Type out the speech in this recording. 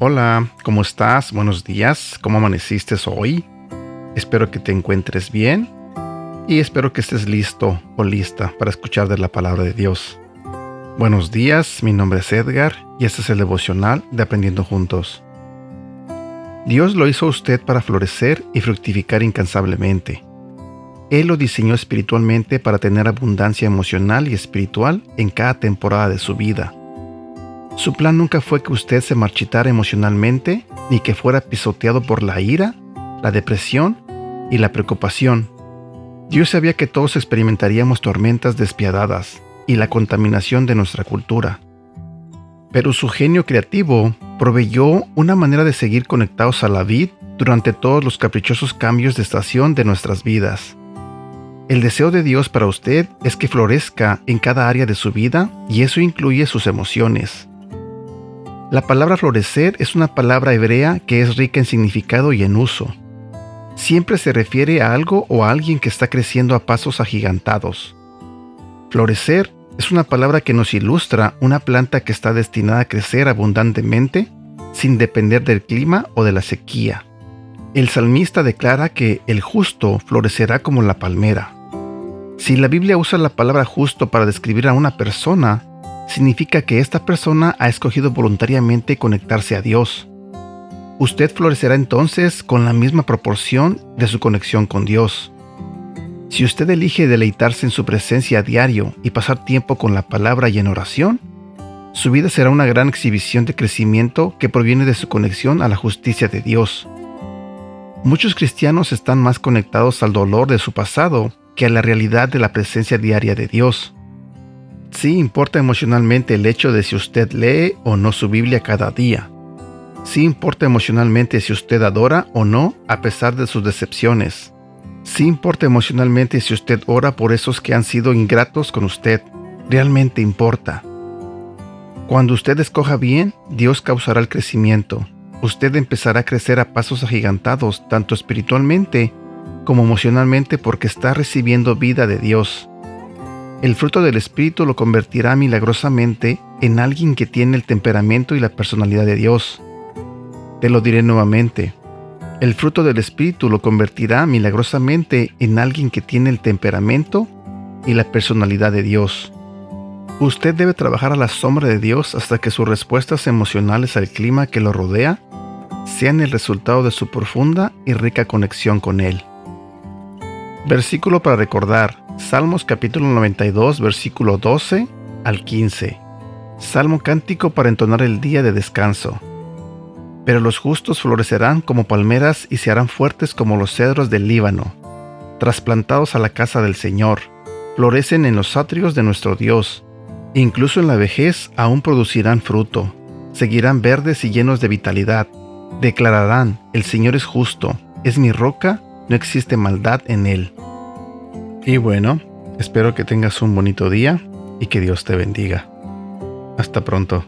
Hola, ¿cómo estás? Buenos días, ¿cómo amaneciste hoy? Espero que te encuentres bien y espero que estés listo o lista para escuchar de la palabra de Dios. Buenos días, mi nombre es Edgar y este es el devocional de Aprendiendo Juntos. Dios lo hizo a usted para florecer y fructificar incansablemente. Él lo diseñó espiritualmente para tener abundancia emocional y espiritual en cada temporada de su vida su plan nunca fue que usted se marchitara emocionalmente, ni que fuera pisoteado por la ira, la depresión y la preocupación. Dios sabía que todos experimentaríamos tormentas despiadadas y la contaminación de nuestra cultura. Pero su genio creativo proveyó una manera de seguir conectados a la vid durante todos los caprichosos cambios de estación de nuestras vidas. El deseo de Dios para usted es que florezca en cada área de su vida y eso incluye sus emociones. La palabra florecer es una palabra hebrea que es rica en significado y en uso. Siempre se refiere a algo o a alguien que está creciendo a pasos agigantados. Florecer es una palabra que nos ilustra una planta que está destinada a crecer abundantemente sin depender del clima o de la sequía. El salmista declara que el justo florecerá como la palmera. Si la Biblia usa la palabra justo para describir a una persona, significa que esta persona ha escogido voluntariamente conectarse a Dios. Usted florecerá entonces con la misma proporción de su conexión con Dios. Si usted elige deleitarse en su presencia a diario y pasar tiempo con la palabra y en oración, su vida será una gran exhibición de crecimiento que proviene de su conexión a la justicia de Dios. Muchos cristianos están más conectados al dolor de su pasado que a la realidad de la presencia diaria de Dios. Sí importa emocionalmente el hecho de si usted lee o no su Biblia cada día. Sí importa emocionalmente si usted adora o no a pesar de sus decepciones. Sí importa emocionalmente si usted ora por esos que han sido ingratos con usted. Realmente importa. Cuando usted escoja bien, Dios causará el crecimiento. Usted empezará a crecer a pasos agigantados, tanto espiritualmente como emocionalmente, porque está recibiendo vida de Dios. El fruto del Espíritu lo convertirá milagrosamente en alguien que tiene el temperamento y la personalidad de Dios. Te lo diré nuevamente. El fruto del Espíritu lo convertirá milagrosamente en alguien que tiene el temperamento y la personalidad de Dios. Usted debe trabajar a la sombra de Dios hasta que sus respuestas emocionales al clima que lo rodea sean el resultado de su profunda y rica conexión con Él. Versículo para recordar. Salmos capítulo 92, versículo 12 al 15. Salmo cántico para entonar el día de descanso. Pero los justos florecerán como palmeras y se harán fuertes como los cedros del Líbano, trasplantados a la casa del Señor. Florecen en los atrios de nuestro Dios. Incluso en la vejez aún producirán fruto. Seguirán verdes y llenos de vitalidad. Declararán, el Señor es justo, es mi roca, no existe maldad en él. Y bueno, espero que tengas un bonito día y que Dios te bendiga. Hasta pronto.